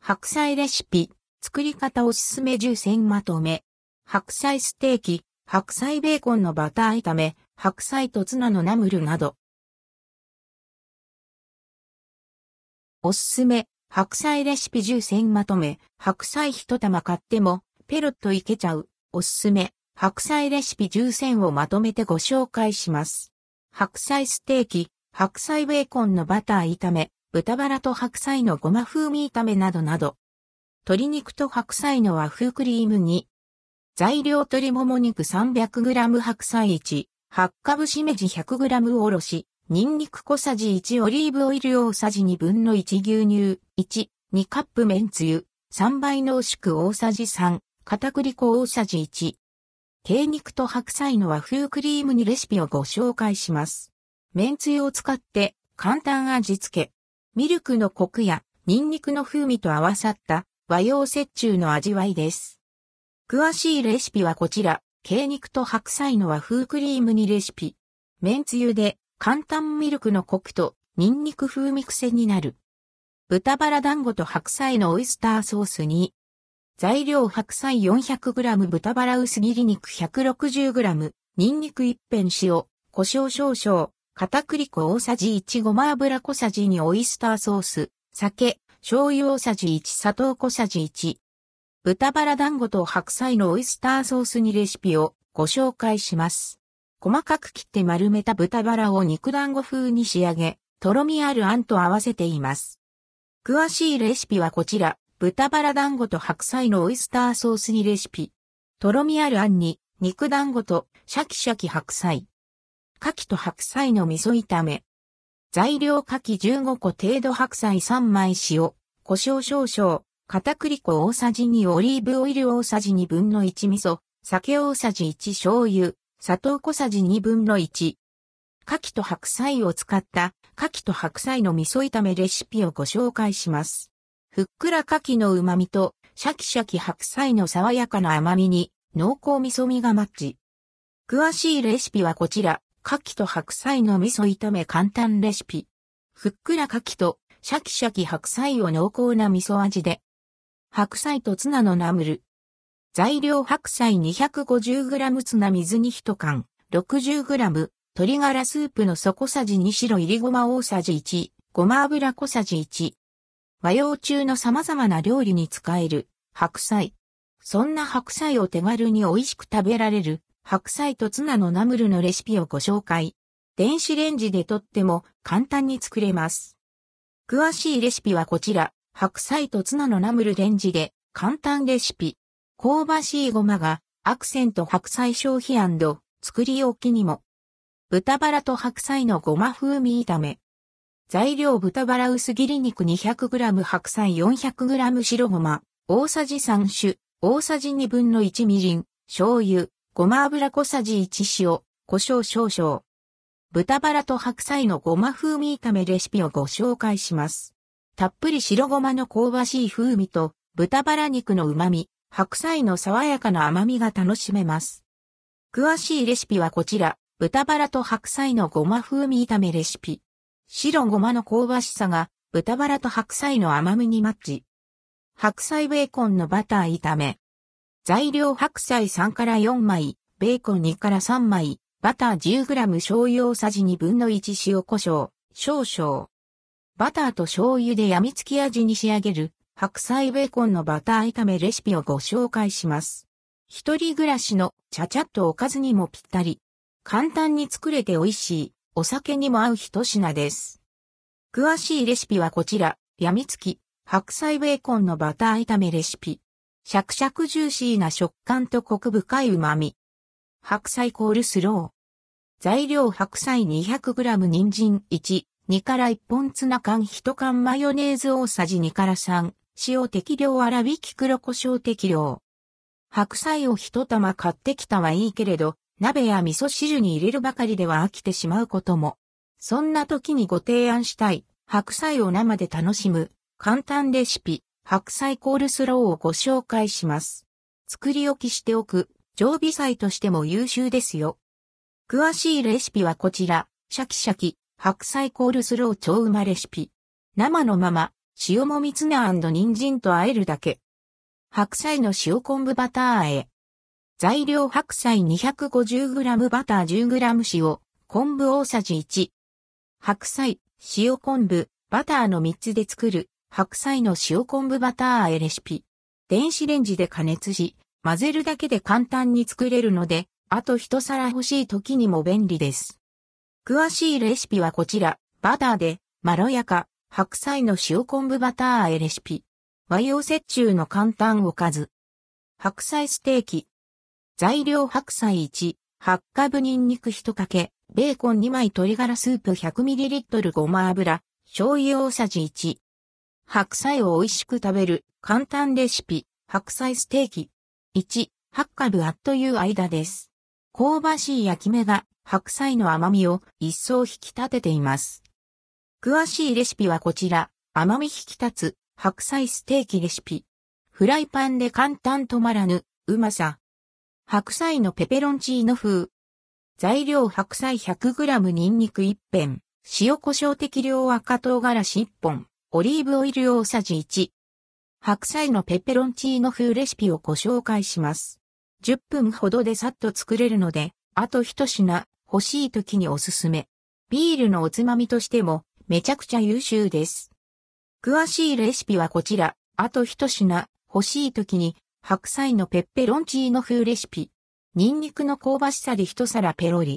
白菜レシピ、作り方おすすめ10選まとめ。白菜ステーキ、白菜ベーコンのバター炒め、白菜とツナのナムルなど。おすすめ、白菜レシピ10選まとめ、白菜一玉買っても、ペロッといけちゃう。おすすめ、白菜レシピ10選をまとめてご紹介します。白菜ステーキ、白菜ベーコンのバター炒め、豚バラと白菜のごま風味炒めなどなど。鶏肉と白菜の和風クリーム煮。材料鶏もも肉 300g 白菜1、八角しめじ 100g おろし、ニンニク小さじ1オリーブオイル大さじ2分の1牛乳1、2カップ麺つゆ、3倍濃縮大さじ3、片栗粉大さじ1。鶏肉と白菜の和風クリームにレシピをご紹介します。麺つゆを使って簡単味付け。ミルクのコクやニンニクの風味と合わさった和洋折衷の味わいです。詳しいレシピはこちら、鶏肉と白菜の和風クリームにレシピ。麺つゆで簡単ミルクのコクとニンニク風味癖になる。豚バラ団子と白菜のオイスターソースに、材料白菜 400g 豚バラ薄切り肉 160g、ニンニク一片塩、胡椒少々、片栗粉大さじ1ごま油小さじ2オイスターソース、酒、醤油大さじ1砂糖小さじ1。豚バラ団子と白菜のオイスターソースにレシピをご紹介します。細かく切って丸めた豚バラを肉団子風に仕上げ、とろみあるあんと合わせています。詳しいレシピはこちら、豚バラ団子と白菜のオイスターソースにレシピ。とろみあるあんに、肉団子とシャキシャキ白菜。牡蠣と白菜の味噌炒め。材料牡蠣15個程度白菜3枚塩、胡椒少々、片栗粉大さじ2オリーブオイル大さじ2分の1味噌、酒大さじ1醤油、砂糖小さじ2分の1。牡蠣と白菜を使った牡蠣と白菜の味噌炒めレシピをご紹介します。ふっくら牡蠣の旨味とシャキシャキ白菜の爽やかな甘みに濃厚味噌味がマッチ。詳しいレシピはこちら、牡蠣と白菜の味噌炒め簡単レシピ。ふっくら牡蠣とシャキシャキ白菜を濃厚な味噌味で白菜とツナのナムル。材料白菜 250g ツナ水に1缶、60g、鶏ガラスープの底さじ2白入りごま大さじ1、ごま油小さじ1。和洋中の様々な料理に使える白菜。そんな白菜を手軽に美味しく食べられる白菜とツナのナムルのレシピをご紹介。電子レンジでとっても簡単に作れます。詳しいレシピはこちら。白菜とツナのナムルレンジで簡単レシピ。香ばしいごまがアクセント白菜消費作り置きにも。豚バラと白菜のごま風味炒め。材料豚バラ薄切り肉 200g 白菜 400g 白ごま、大さじ3種、大さじ2分の1みりん、醤油、ごま油小さじ1塩、胡椒少々。豚バラと白菜のごま風味炒めレシピをご紹介します。たっぷり白ごまの香ばしい風味と豚バラ肉の旨味、白菜の爽やかな甘みが楽しめます。詳しいレシピはこちら、豚バラと白菜のごま風味炒めレシピ。白ごまの香ばしさが豚バラと白菜の甘みにマッチ。白菜ベーコンのバター炒め。材料白菜3から4枚、ベーコン2から3枚、バター 10g 醤油大さじ2分の1塩胡椒、少々。バターと醤油で病みつき味に仕上げる白菜ベーコンのバター炒めレシピをご紹介します。一人暮らしのちゃちゃっとおかずにもぴったり。簡単に作れて美味しいお酒にも合う一品です。詳しいレシピはこちら、病みつき白菜ベーコンのバター炒めレシピ。シャクシャクジューシーな食感とコク深い旨味。白菜コールスロー。材料白菜 200g 人参1、2から1本ツナ缶1缶マヨネーズ大さじ2から3、塩適量粗挽き黒胡椒適量。白菜を一玉買ってきたはいいけれど、鍋や味噌汁に入れるばかりでは飽きてしまうことも。そんな時にご提案したい、白菜を生で楽しむ、簡単レシピ、白菜コールスローをご紹介します。作り置きしておく、常備菜としても優秀ですよ。詳しいレシピはこちら、シャキシャキ、白菜コールスロー超うまレシピ。生のまま、塩もみツナ人参と和えるだけ。白菜の塩昆布バター和え。材料白菜 250g バター 10g 塩、昆布大さじ1。白菜、塩昆布、バターの3つで作る白菜の塩昆布バター和えレシピ。電子レンジで加熱し、混ぜるだけで簡単に作れるので、あと一皿欲しい時にも便利です。詳しいレシピはこちら、バターで、まろやか、白菜の塩昆布バター和えレシピ。和洋折衷の簡単おかず。白菜ステーキ。材料白菜1、八株ニンニク1かけ、ベーコン2枚鶏ガラスープ 100ml ごま油、醤油大さじ1。白菜を美味しく食べる簡単レシピ、白菜ステーキ。1、八株あっという間です。香ばしい焼き目が白菜の甘みを一層引き立てています。詳しいレシピはこちら、甘み引き立つ白菜ステーキレシピ。フライパンで簡単止まらぬ、うまさ。白菜のペペロンチーノ風。材料白菜 100g ニンニク1片、塩胡椒適量赤唐辛子1本、オリーブオイル大さじ1。白菜のペペロンチーノ風レシピをご紹介します。10分ほどでさっと作れるので、あと一品欲しい時におすすめ。ビールのおつまみとしてもめちゃくちゃ優秀です。詳しいレシピはこちら。あと一品欲しい時に白菜のペッペロンチーノ風レシピ。ニンニクの香ばしさで一皿ペロリ。